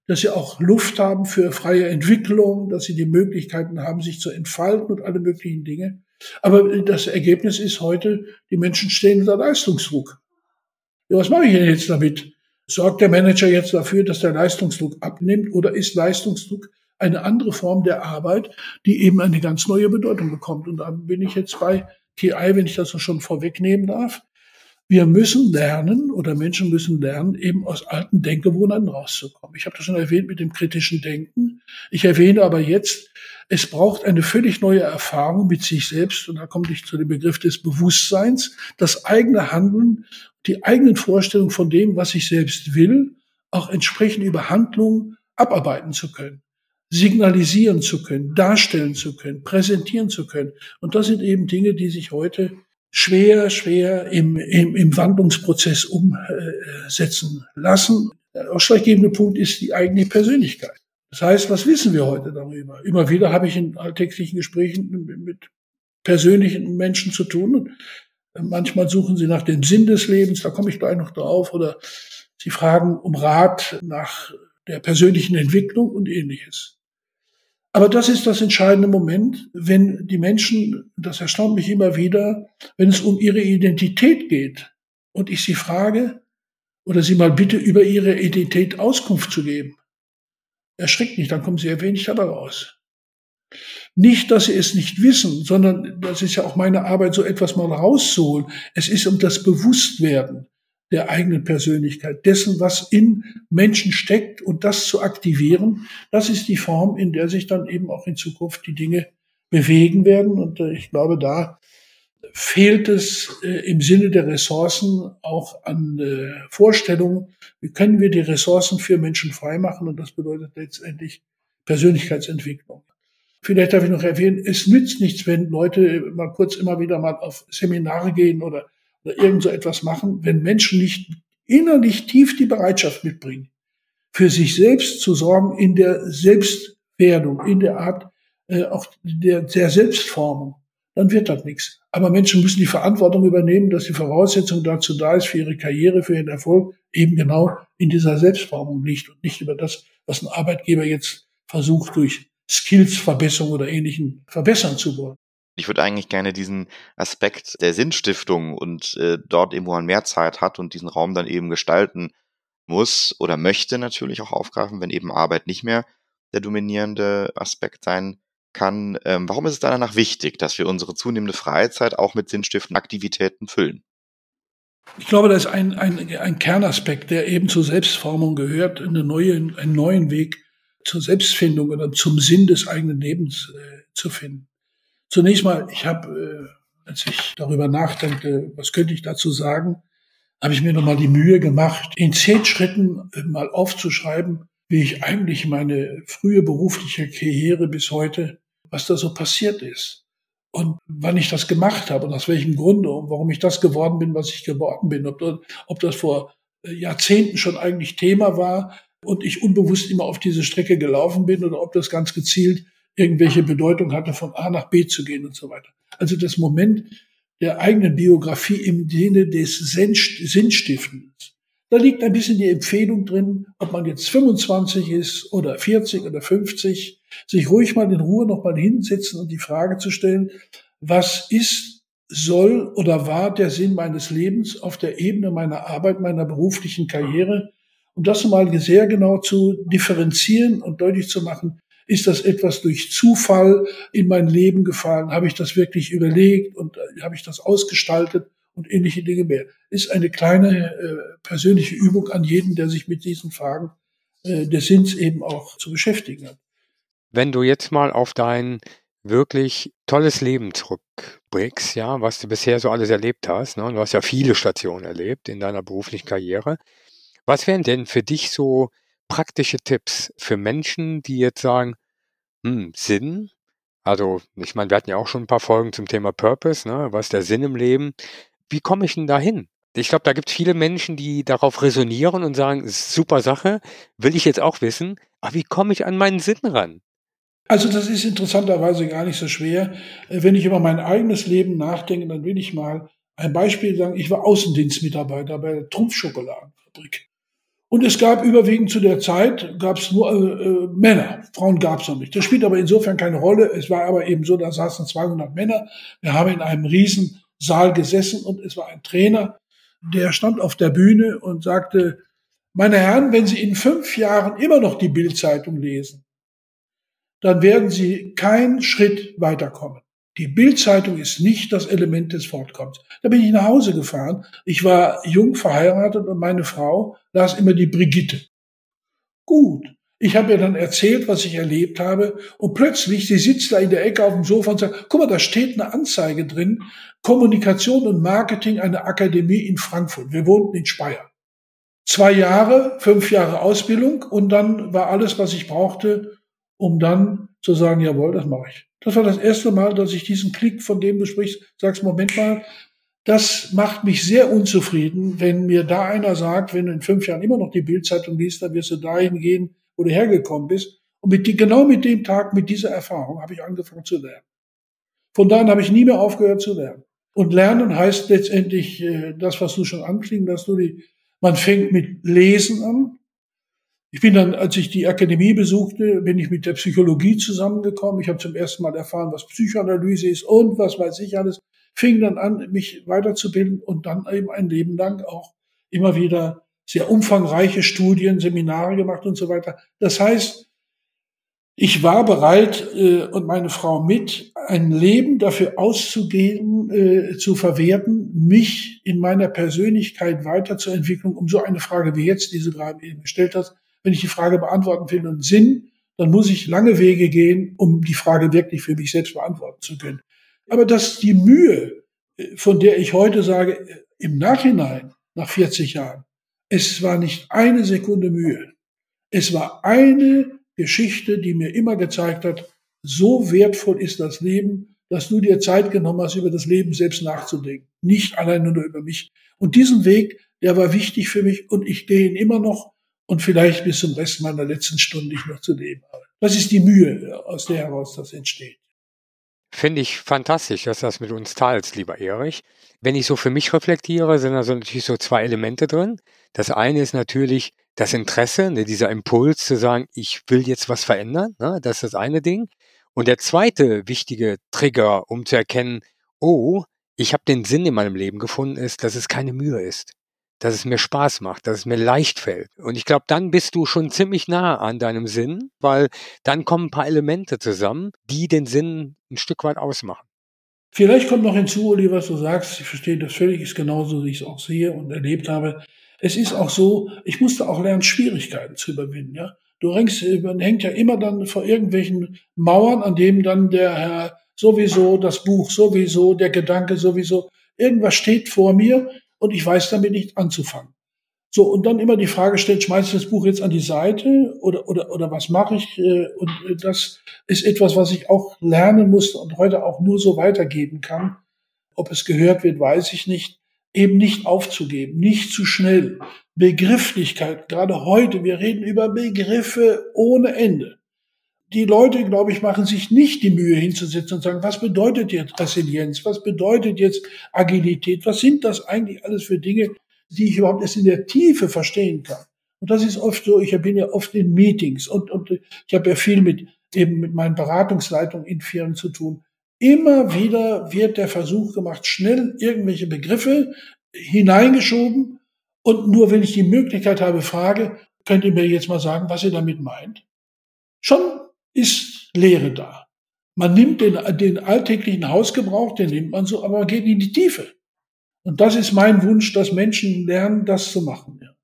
[SPEAKER 1] dass sie auch Luft haben für freie Entwicklung, dass sie die Möglichkeiten haben, sich zu entfalten und alle möglichen Dinge. Aber das Ergebnis ist heute, die Menschen stehen unter Leistungsdruck. Ja, was mache ich denn jetzt damit? Sorgt der Manager jetzt dafür, dass der Leistungsdruck abnimmt oder ist Leistungsdruck eine andere Form der Arbeit, die eben eine ganz neue Bedeutung bekommt? Und da bin ich jetzt bei TI, wenn ich das schon vorwegnehmen darf. Wir müssen lernen oder Menschen müssen lernen, eben aus alten Denkgewohnheiten rauszukommen. Ich habe das schon erwähnt mit dem kritischen Denken. Ich erwähne aber jetzt, es braucht eine völlig neue Erfahrung mit sich selbst. Und da komme ich zu dem Begriff des Bewusstseins, das eigene Handeln, die eigenen Vorstellungen von dem, was ich selbst will, auch entsprechend über Handlungen abarbeiten zu können signalisieren zu können, darstellen zu können, präsentieren zu können. Und das sind eben Dinge, die sich heute schwer, schwer im, im, im Wandlungsprozess umsetzen lassen. Der ausschlaggebende Punkt ist die eigene Persönlichkeit. Das heißt, was wissen wir heute darüber? Immer wieder habe ich in alltäglichen Gesprächen mit persönlichen Menschen zu tun. Manchmal suchen sie nach dem Sinn des Lebens, da komme ich gleich noch drauf, oder sie fragen um Rat nach der persönlichen Entwicklung und ähnliches. Aber das ist das entscheidende Moment, wenn die Menschen, das erstaunt mich immer wieder, wenn es um ihre Identität geht und ich sie frage oder sie mal bitte über ihre Identität Auskunft zu geben. Erschreckt nicht, dann kommen sie wenig dabei raus. Nicht, dass sie es nicht wissen, sondern das ist ja auch meine Arbeit, so etwas mal rauszuholen. Es ist um das Bewusstwerden der eigenen Persönlichkeit, dessen, was in Menschen steckt und das zu aktivieren, das ist die Form, in der sich dann eben auch in Zukunft die Dinge bewegen werden. Und äh, ich glaube, da fehlt es äh, im Sinne der Ressourcen auch an äh, Vorstellungen, wie können wir die Ressourcen für Menschen freimachen. Und das bedeutet letztendlich Persönlichkeitsentwicklung. Vielleicht darf ich noch erwähnen, es nützt nichts, wenn Leute mal kurz immer wieder mal auf Seminare gehen oder irgend so etwas machen, wenn Menschen nicht innerlich tief die Bereitschaft mitbringen, für sich selbst zu sorgen in der Selbstwerdung, in der Art äh, auch der, der Selbstformung, dann wird das nichts. Aber Menschen müssen die Verantwortung übernehmen, dass die Voraussetzung dazu da ist, für ihre Karriere, für ihren Erfolg, eben genau in dieser Selbstformung liegt und nicht über das, was ein Arbeitgeber jetzt versucht, durch Skillsverbesserung oder ähnlichen verbessern zu wollen.
[SPEAKER 2] Ich würde eigentlich gerne diesen Aspekt der Sinnstiftung und äh, dort eben, wo man mehr Zeit hat und diesen Raum dann eben gestalten muss oder möchte natürlich auch aufgreifen, wenn eben Arbeit nicht mehr der dominierende Aspekt sein kann. Ähm, warum ist es danach wichtig, dass wir unsere zunehmende Freizeit auch mit sinnstiftenden Aktivitäten füllen?
[SPEAKER 1] Ich glaube, das ist ein, ein, ein Kernaspekt, der eben zur Selbstformung gehört, eine neue, einen neuen Weg zur Selbstfindung oder zum Sinn des eigenen Lebens äh, zu finden. Zunächst mal, ich habe, äh, als ich darüber nachdachte, was könnte ich dazu sagen, habe ich mir nochmal die Mühe gemacht, in zehn Schritten mal aufzuschreiben, wie ich eigentlich meine frühe berufliche Karriere bis heute, was da so passiert ist und wann ich das gemacht habe und aus welchem Grunde und warum ich das geworden bin, was ich geworden bin. Ob, ob das vor äh, Jahrzehnten schon eigentlich Thema war und ich unbewusst immer auf diese Strecke gelaufen bin oder ob das ganz gezielt irgendwelche Bedeutung hatte, von A nach B zu gehen und so weiter. Also das Moment der eigenen Biografie im Sinne des Sinnstiftens. Da liegt ein bisschen die Empfehlung drin, ob man jetzt 25 ist oder 40 oder 50, sich ruhig mal in Ruhe nochmal hinsetzen und die Frage zu stellen, was ist, soll oder war der Sinn meines Lebens auf der Ebene meiner Arbeit, meiner beruflichen Karriere? Und das mal sehr genau zu differenzieren und deutlich zu machen, ist das etwas durch Zufall in mein Leben gefallen? Habe ich das wirklich überlegt und äh, habe ich das ausgestaltet und ähnliche Dinge mehr? Ist eine kleine äh, persönliche Übung an jeden, der sich mit diesen Fragen äh, des Sinns eben auch zu beschäftigen hat.
[SPEAKER 3] Wenn du jetzt mal auf dein wirklich tolles Leben zurückblickst, ja, was du bisher so alles erlebt hast, ne? du hast ja viele Stationen erlebt in deiner beruflichen Karriere. Was wären denn für dich so praktische Tipps für Menschen, die jetzt sagen, hm, Sinn? Also, ich meine, wir hatten ja auch schon ein paar Folgen zum Thema Purpose, ne? Was ist der Sinn im Leben? Wie komme ich denn dahin? Ich glaube, da gibt es viele Menschen, die darauf resonieren und sagen, super Sache, will ich jetzt auch wissen, aber wie komme ich an meinen Sinn ran?
[SPEAKER 1] Also das ist interessanterweise gar nicht so schwer. Äh, wenn ich über mein eigenes Leben nachdenke, dann will ich mal ein Beispiel sagen. Ich war Außendienstmitarbeiter bei der Trumpfschokoladenfabrik. Und es gab überwiegend zu der Zeit, gab es nur äh, äh, Männer, Frauen gab es noch nicht. Das spielt aber insofern keine Rolle. Es war aber eben so, da saßen 200 Männer. Wir haben in einem riesen Saal gesessen und es war ein Trainer, der stand auf der Bühne und sagte, meine Herren, wenn Sie in fünf Jahren immer noch die Bildzeitung lesen, dann werden Sie keinen Schritt weiterkommen. Die Bildzeitung ist nicht das Element des Fortkommens. Da bin ich nach Hause gefahren. Ich war jung verheiratet und meine Frau las immer die Brigitte. Gut. Ich habe ihr dann erzählt, was ich erlebt habe. Und plötzlich, sie sitzt da in der Ecke auf dem Sofa und sagt, guck mal, da steht eine Anzeige drin. Kommunikation und Marketing, eine Akademie in Frankfurt. Wir wohnten in Speyer. Zwei Jahre, fünf Jahre Ausbildung und dann war alles, was ich brauchte, um dann zu sagen, jawohl, das mache ich. Das war das erste Mal, dass ich diesen Klick, von dem du sprichst, sagst, Moment mal, das macht mich sehr unzufrieden, wenn mir da einer sagt, wenn du in fünf Jahren immer noch die Bildzeitung liest, dann wirst du dahin gehen, wo du hergekommen bist. Und mit die, genau mit dem Tag, mit dieser Erfahrung habe ich angefangen zu lernen. Von da an habe ich nie mehr aufgehört zu lernen. Und lernen heißt letztendlich äh, das, was du schon anklingen, dass du die, man fängt mit Lesen an. Ich bin dann, als ich die Akademie besuchte, bin ich mit der Psychologie zusammengekommen. Ich habe zum ersten Mal erfahren, was Psychoanalyse ist und was weiß ich alles. Fing dann an, mich weiterzubilden und dann eben ein Leben lang auch immer wieder sehr umfangreiche Studien, Seminare gemacht und so weiter. Das heißt, ich war bereit äh, und meine Frau mit, ein Leben dafür auszugeben, äh, zu verwerten, mich in meiner Persönlichkeit weiterzuentwickeln, um so eine Frage wie jetzt, die du gerade eben gestellt hast, wenn ich die Frage beantworten will und Sinn, dann muss ich lange Wege gehen, um die Frage wirklich für mich selbst beantworten zu können. Aber dass die Mühe, äh, von der ich heute sage, äh, im Nachhinein, nach 40 Jahren, es war nicht eine Sekunde Mühe. Es war eine Geschichte, die mir immer gezeigt hat, so wertvoll ist das Leben, dass du dir Zeit genommen hast, über das Leben selbst nachzudenken. Nicht alleine nur über mich. Und diesen Weg, der war wichtig für mich und ich gehe ihn immer noch und vielleicht bis zum Rest meiner letzten Stunde ich noch zu leben habe. Das ist die Mühe, aus der heraus das entsteht.
[SPEAKER 3] Finde ich fantastisch, dass du das mit uns teilst, lieber Erich. Wenn ich so für mich reflektiere, sind also natürlich so zwei Elemente drin. Das eine ist natürlich das Interesse, ne, dieser Impuls zu sagen, ich will jetzt was verändern. Ne, das ist das eine Ding. Und der zweite wichtige Trigger, um zu erkennen, oh, ich habe den Sinn in meinem Leben gefunden, ist, dass es keine Mühe ist dass es mir Spaß macht, dass es mir leicht fällt. Und ich glaube, dann bist du schon ziemlich nah an deinem Sinn, weil dann kommen ein paar Elemente zusammen, die den Sinn ein Stück weit ausmachen.
[SPEAKER 1] Vielleicht kommt noch hinzu, Uli, was du sagst. Ich verstehe das völlig, ist genauso, wie ich es auch sehe und erlebt habe. Es ist auch so, ich musste auch lernen, Schwierigkeiten zu überwinden, ja. Du hängst, man hängt ja immer dann vor irgendwelchen Mauern, an dem dann der Herr sowieso, das Buch sowieso, der Gedanke sowieso, irgendwas steht vor mir und ich weiß damit nicht anzufangen. So, und dann immer die Frage stellt, schmeiße ich das Buch jetzt an die Seite oder, oder, oder was mache ich? Äh, und äh, das ist etwas, was ich auch lernen musste und heute auch nur so weitergeben kann. Ob es gehört wird, weiß ich nicht. Eben nicht aufzugeben, nicht zu schnell. Begrifflichkeit, gerade heute, wir reden über Begriffe ohne Ende die Leute, glaube ich, machen sich nicht die Mühe hinzusetzen und sagen, was bedeutet jetzt Resilienz? Was bedeutet jetzt Agilität? Was sind das eigentlich alles für Dinge, die ich überhaupt erst in der Tiefe verstehen kann? Und das ist oft so, ich bin ja oft in Meetings und, und ich habe ja viel mit eben mit meinen Beratungsleitungen in Firmen zu tun. Immer wieder wird der Versuch gemacht, schnell irgendwelche Begriffe hineingeschoben und nur wenn ich die Möglichkeit habe, frage, könnt ihr mir jetzt mal sagen, was ihr damit meint? Schon ist Leere da. Man nimmt den, den alltäglichen Hausgebrauch, den nimmt man so, aber man geht in die Tiefe. Und das ist mein Wunsch, dass Menschen lernen, das zu machen. Ja.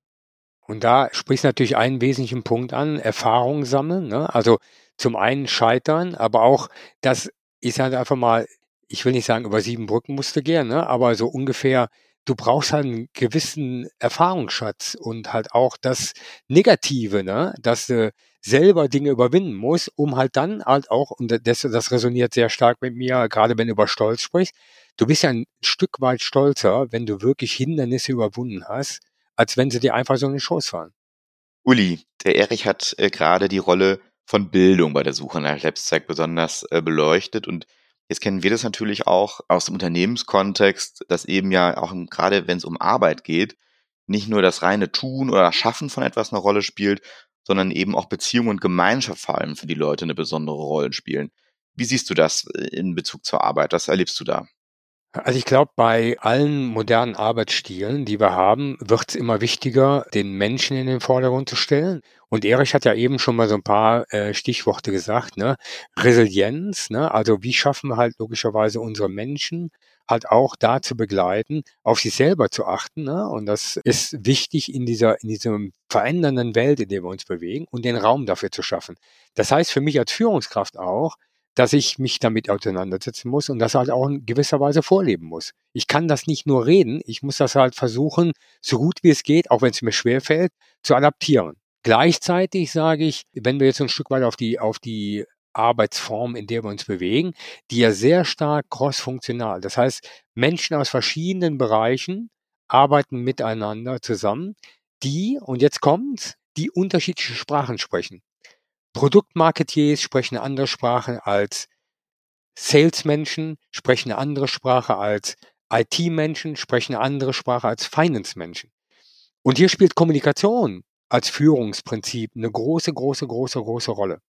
[SPEAKER 3] Und da sprichst du natürlich einen wesentlichen Punkt an, Erfahrung sammeln. Ne? Also zum einen scheitern, aber auch, das ist halt einfach mal, ich will nicht sagen, über sieben Brücken musste gehen, ne? aber so ungefähr, du brauchst halt einen gewissen Erfahrungsschatz und halt auch das Negative, ne? dass du selber Dinge überwinden muss, um halt dann halt auch, und das, das resoniert sehr stark mit mir, gerade wenn du über Stolz sprichst, du bist ja ein Stück weit stolzer, wenn du wirklich Hindernisse überwunden hast, als wenn sie dir einfach so in den Schoß fallen.
[SPEAKER 2] Uli, der Erich hat äh, gerade die Rolle von Bildung bei der Suche nach Selbstzweck besonders äh, beleuchtet und Jetzt kennen wir das natürlich auch aus dem Unternehmenskontext, dass eben ja auch gerade wenn es um Arbeit geht, nicht nur das reine Tun oder Schaffen von etwas eine Rolle spielt, sondern eben auch Beziehung und Gemeinschaft vor allem für die Leute eine besondere Rolle spielen. Wie siehst du das äh, in Bezug zur Arbeit? Was erlebst du da?
[SPEAKER 3] Also ich glaube, bei allen modernen Arbeitsstilen, die wir haben, wird es immer wichtiger, den Menschen in den Vordergrund zu stellen. Und Erich hat ja eben schon mal so ein paar äh, Stichworte gesagt, ne? Resilienz, ne? Also wie schaffen wir halt logischerweise unsere Menschen halt auch da zu begleiten, auf sich selber zu achten. Ne? Und das ist wichtig in dieser, in diesem verändernden Welt, in der wir uns bewegen und den Raum dafür zu schaffen. Das heißt für mich als Führungskraft auch, dass ich mich damit auseinandersetzen muss und das halt auch in gewisser Weise vorleben muss. Ich kann das nicht nur reden, ich muss das halt versuchen, so gut wie es geht, auch wenn es mir schwerfällt, zu adaptieren. Gleichzeitig sage ich, wenn wir jetzt ein Stück weit auf die, auf die Arbeitsform, in der wir uns bewegen, die ja sehr stark crossfunktional. Das heißt, Menschen aus verschiedenen Bereichen arbeiten miteinander zusammen, die, und jetzt kommt's, die unterschiedliche Sprachen sprechen. Produktmarketiers sprechen eine andere Sprache als Salesmenschen, sprechen eine andere Sprache als IT-Menschen, sprechen eine andere Sprache als Finance-Menschen. Und hier spielt Kommunikation als Führungsprinzip eine große, große, große, große Rolle.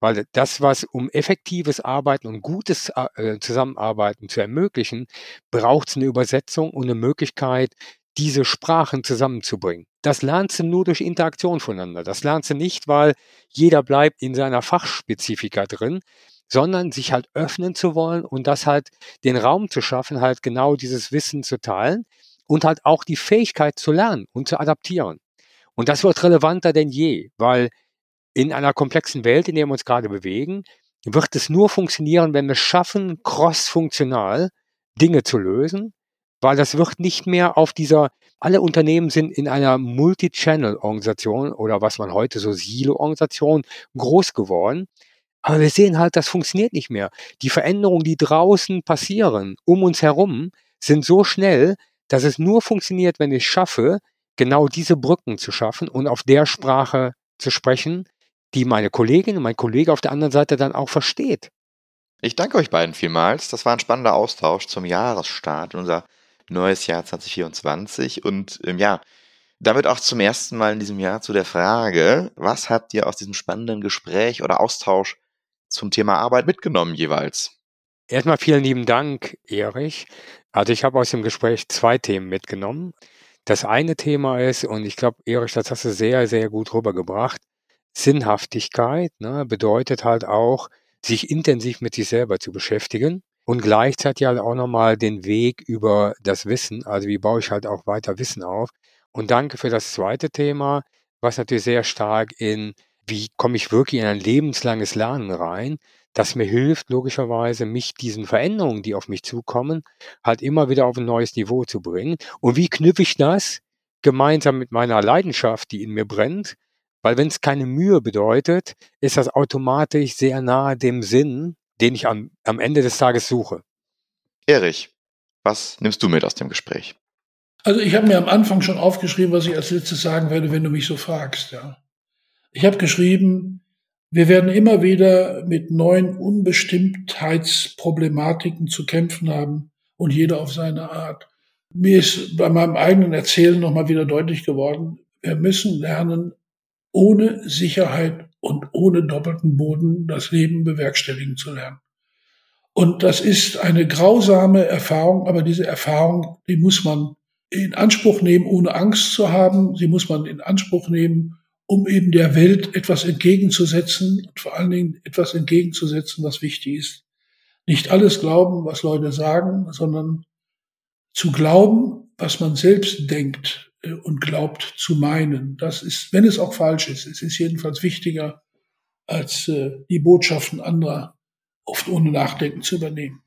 [SPEAKER 3] Weil das, was um effektives Arbeiten und gutes äh, Zusammenarbeiten zu ermöglichen, braucht es eine Übersetzung und eine Möglichkeit, diese Sprachen zusammenzubringen. Das lernst du nur durch Interaktion voneinander. Das lernst du nicht, weil jeder bleibt in seiner Fachspezifika drin, sondern sich halt öffnen zu wollen und das halt den Raum zu schaffen, halt genau dieses Wissen zu teilen und halt auch die Fähigkeit zu lernen und zu adaptieren. Und das wird relevanter denn je, weil in einer komplexen Welt, in der wir uns gerade bewegen, wird es nur funktionieren, wenn wir schaffen, cross-funktional Dinge zu lösen, weil das wird nicht mehr auf dieser, alle Unternehmen sind in einer Multi-Channel-Organisation oder was man heute so Silo-Organisation groß geworden. Aber wir sehen halt, das funktioniert nicht mehr. Die Veränderungen, die draußen passieren, um uns herum, sind so schnell, dass es nur funktioniert, wenn ich schaffe, genau diese Brücken zu schaffen und auf der Sprache zu sprechen, die meine Kollegin und mein Kollege auf der anderen Seite dann auch versteht.
[SPEAKER 2] Ich danke euch beiden vielmals. Das war ein spannender Austausch zum Jahresstart unser neues Jahr 2024. Und ähm, ja, damit auch zum ersten Mal in diesem Jahr zu der Frage, was habt ihr aus diesem spannenden Gespräch oder Austausch zum Thema Arbeit mitgenommen jeweils?
[SPEAKER 3] Erstmal vielen lieben Dank, Erich. Also ich habe aus dem Gespräch zwei Themen mitgenommen. Das eine Thema ist, und ich glaube, Erich, das hast du sehr, sehr gut rübergebracht, Sinnhaftigkeit ne, bedeutet halt auch, sich intensiv mit sich selber zu beschäftigen und gleichzeitig halt auch nochmal den Weg über das Wissen, also wie baue ich halt auch weiter Wissen auf. Und danke für das zweite Thema, was natürlich sehr stark in, wie komme ich wirklich in ein lebenslanges Lernen rein, das mir hilft, logischerweise, mich diesen Veränderungen, die auf mich zukommen, halt immer wieder auf ein neues Niveau zu bringen. Und wie knüpfe ich das gemeinsam mit meiner Leidenschaft, die in mir brennt, weil wenn es keine Mühe bedeutet, ist das automatisch sehr nahe dem Sinn, den ich am, am Ende des Tages suche.
[SPEAKER 2] Erich, was nimmst du mit aus dem Gespräch?
[SPEAKER 1] Also ich habe mir am Anfang schon aufgeschrieben, was ich als letztes sagen werde, wenn du mich so fragst. Ja. Ich habe geschrieben, wir werden immer wieder mit neuen Unbestimmtheitsproblematiken zu kämpfen haben und jeder auf seine Art. Mir ist bei meinem eigenen Erzählen nochmal wieder deutlich geworden, wir müssen lernen, ohne Sicherheit und ohne doppelten Boden das Leben bewerkstelligen zu lernen. Und das ist eine grausame Erfahrung, aber diese Erfahrung, die muss man in Anspruch nehmen, ohne Angst zu haben. Sie muss man in Anspruch nehmen, um eben der Welt etwas entgegenzusetzen und vor allen Dingen etwas entgegenzusetzen, was wichtig ist. Nicht alles glauben, was Leute sagen, sondern zu glauben, was man selbst denkt, und glaubt zu meinen. Das ist, wenn es auch falsch ist, es ist jedenfalls wichtiger, als äh, die Botschaften anderer oft ohne Nachdenken zu übernehmen.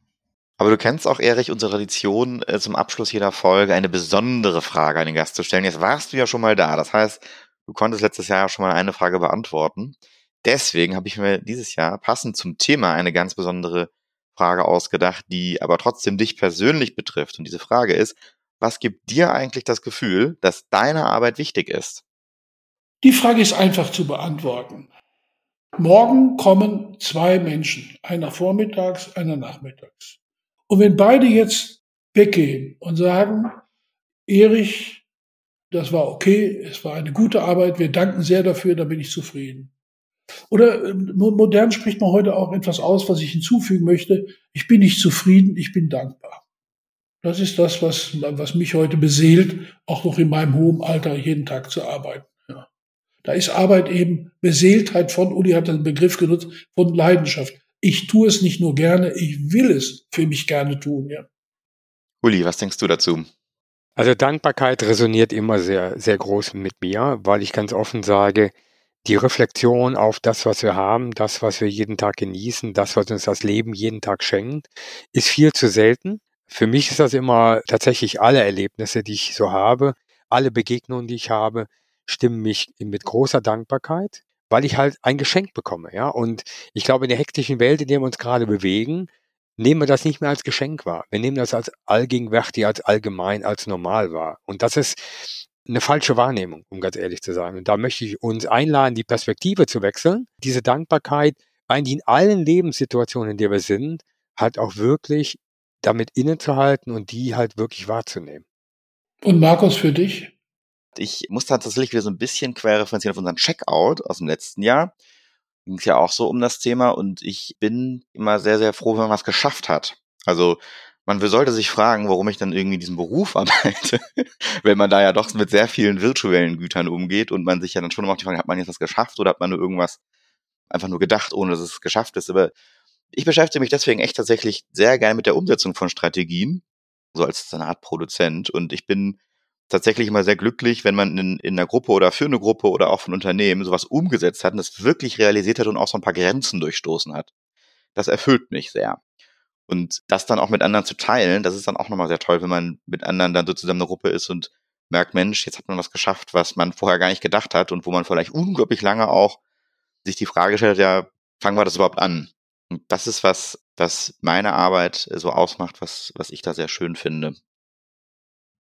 [SPEAKER 2] Aber du kennst auch, Erich, unsere Tradition, äh, zum Abschluss jeder Folge eine besondere Frage an den Gast zu stellen. Jetzt warst du ja schon mal da. Das heißt, du konntest letztes Jahr schon mal eine Frage beantworten. Deswegen habe ich mir dieses Jahr passend zum Thema eine ganz besondere Frage ausgedacht, die aber trotzdem dich persönlich betrifft. Und diese Frage ist, was gibt dir eigentlich das Gefühl, dass deine Arbeit wichtig ist?
[SPEAKER 1] Die Frage ist einfach zu beantworten. Morgen kommen zwei Menschen, einer vormittags, einer nachmittags. Und wenn beide jetzt weggehen und sagen, Erich, das war okay, es war eine gute Arbeit, wir danken sehr dafür, da bin ich zufrieden. Oder ähm, modern spricht man heute auch etwas aus, was ich hinzufügen möchte. Ich bin nicht zufrieden, ich bin dankbar. Das ist das, was, was mich heute beseelt, auch noch in meinem hohen Alter jeden Tag zu arbeiten. Ja. Da ist Arbeit eben Beseeltheit von, Uli hat den Begriff genutzt, von Leidenschaft. Ich tue es nicht nur gerne, ich will es für mich gerne tun. Ja.
[SPEAKER 2] Uli, was denkst du dazu?
[SPEAKER 3] Also Dankbarkeit resoniert immer sehr, sehr groß mit mir, weil ich ganz offen sage, die Reflexion auf das, was wir haben, das, was wir jeden Tag genießen, das, was uns das Leben jeden Tag schenkt, ist viel zu selten. Für mich ist das immer tatsächlich alle Erlebnisse, die ich so habe, alle Begegnungen, die ich habe, stimmen mich mit großer Dankbarkeit, weil ich halt ein Geschenk bekomme, ja. Und ich glaube, in der hektischen Welt, in der wir uns gerade bewegen, nehmen wir das nicht mehr als Geschenk wahr. Wir nehmen das als allgegenwärtig, als allgemein, als normal wahr. Und das ist eine falsche Wahrnehmung, um ganz ehrlich zu sein. Und da möchte ich uns einladen, die Perspektive zu wechseln, diese Dankbarkeit eigentlich in allen Lebenssituationen, in der wir sind, halt auch wirklich damit innezuhalten und die halt wirklich wahrzunehmen.
[SPEAKER 1] Und Markus, für dich?
[SPEAKER 2] Ich muss tatsächlich wieder so ein bisschen querreferenzieren auf unseren Checkout aus dem letzten Jahr. Ging es ja auch so um das Thema und ich bin immer sehr, sehr froh, wenn man was geschafft hat. Also man sollte sich fragen, warum ich dann irgendwie diesen Beruf (laughs) arbeite, wenn man da ja doch mit sehr vielen virtuellen Gütern umgeht und man sich ja dann schon immer die Frage, hat man jetzt was geschafft oder hat man nur irgendwas einfach nur gedacht, ohne dass es geschafft ist. Aber ich beschäftige mich deswegen echt tatsächlich sehr gerne mit der Umsetzung von Strategien, so als eine Art Produzent. Und ich bin tatsächlich immer sehr glücklich, wenn man in, in einer Gruppe oder für eine Gruppe oder auch von Unternehmen sowas umgesetzt hat und das wirklich realisiert hat und auch so ein paar Grenzen durchstoßen hat. Das erfüllt mich sehr. Und das dann auch mit anderen zu teilen, das ist dann auch nochmal sehr toll, wenn man mit anderen dann so zusammen eine Gruppe ist und merkt, Mensch, jetzt hat man was geschafft, was man vorher gar nicht gedacht hat und wo man vielleicht unglaublich lange auch sich die Frage stellt, ja, fangen wir das überhaupt an? Und das ist was, das meine Arbeit so ausmacht, was, was ich da sehr schön finde.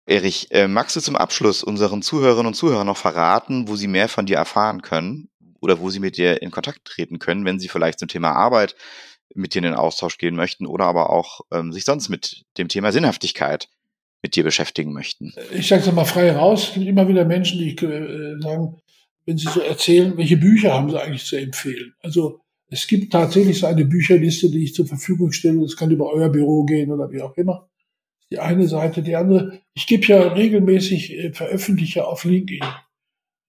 [SPEAKER 2] Erich, äh, magst du zum Abschluss unseren Zuhörerinnen und Zuhörern noch verraten, wo sie mehr von dir erfahren können oder wo sie mit dir in Kontakt treten können, wenn sie vielleicht zum Thema Arbeit mit dir in den Austausch gehen möchten oder aber auch ähm, sich sonst mit dem Thema Sinnhaftigkeit mit dir beschäftigen möchten?
[SPEAKER 1] Ich sage es mal frei raus. Es gibt immer wieder Menschen, die äh, sagen, wenn sie so erzählen, welche Bücher haben sie eigentlich zu empfehlen. Also es gibt tatsächlich so eine Bücherliste, die ich zur Verfügung stelle. Das kann über euer Büro gehen oder wie auch immer die eine Seite, die andere. Ich gebe ja regelmäßig äh, veröffentliche auf LinkedIn.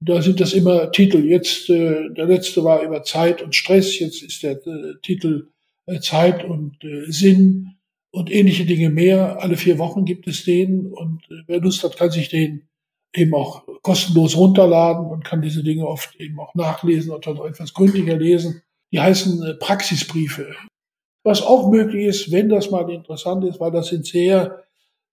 [SPEAKER 1] Da sind das immer Titel. Jetzt äh, der letzte war über Zeit und Stress. Jetzt ist der äh, Titel äh, Zeit und äh, Sinn und ähnliche Dinge mehr. Alle vier Wochen gibt es den und äh, wer Lust hat, kann sich den eben auch kostenlos runterladen und kann diese Dinge oft eben auch nachlesen oder noch etwas gründlicher lesen. Die heißen äh, Praxisbriefe. Was auch möglich ist, wenn das mal interessant ist, weil das sind sehr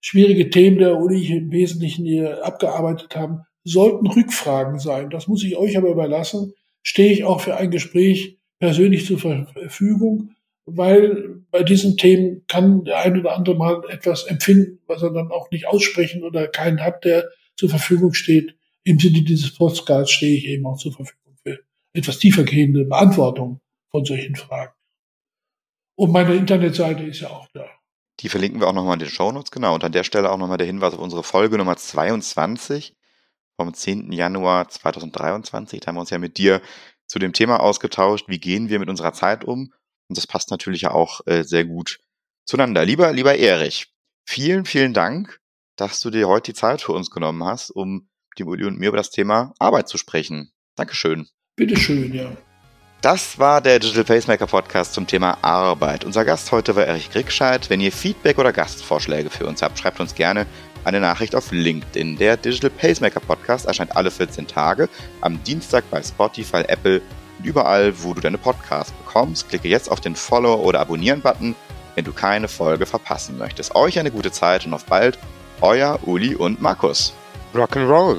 [SPEAKER 1] schwierige Themen, der ich im Wesentlichen hier abgearbeitet haben, sollten Rückfragen sein. Das muss ich euch aber überlassen. Stehe ich auch für ein Gespräch persönlich zur Verfügung, weil bei diesen Themen kann der ein oder andere mal etwas empfinden, was er dann auch nicht aussprechen oder keinen hat, der zur Verfügung steht. Im Sinne dieses Podcasts stehe ich eben auch zur Verfügung für etwas tiefergehende Beantwortung von solchen Fragen. Und meine Internetseite ist ja auch da.
[SPEAKER 2] Die verlinken wir auch nochmal in den Shownotes, genau. Und an der Stelle auch nochmal der Hinweis auf unsere Folge Nummer 22 vom 10. Januar 2023. Da haben wir uns ja mit dir zu dem Thema ausgetauscht, wie gehen wir mit unserer Zeit um. Und das passt natürlich ja auch äh, sehr gut zueinander. Lieber, lieber Erich, vielen, vielen Dank, dass du dir heute die Zeit für uns genommen hast, um mit dem Uli und mir über das Thema Arbeit zu sprechen. Dankeschön.
[SPEAKER 1] Bitteschön, ja.
[SPEAKER 2] Das war der Digital Pacemaker Podcast zum Thema Arbeit. Unser Gast heute war Erich Grickscheid. Wenn ihr Feedback oder Gastvorschläge für uns habt, schreibt uns gerne eine Nachricht auf LinkedIn. Der Digital Pacemaker Podcast erscheint alle 14 Tage am Dienstag bei Spotify, Apple und überall, wo du deine Podcasts bekommst. Klicke jetzt auf den Follow- oder Abonnieren-Button, wenn du keine Folge verpassen möchtest. Euch eine gute Zeit und auf bald. Euer Uli und Markus.
[SPEAKER 3] Rock'n'Roll.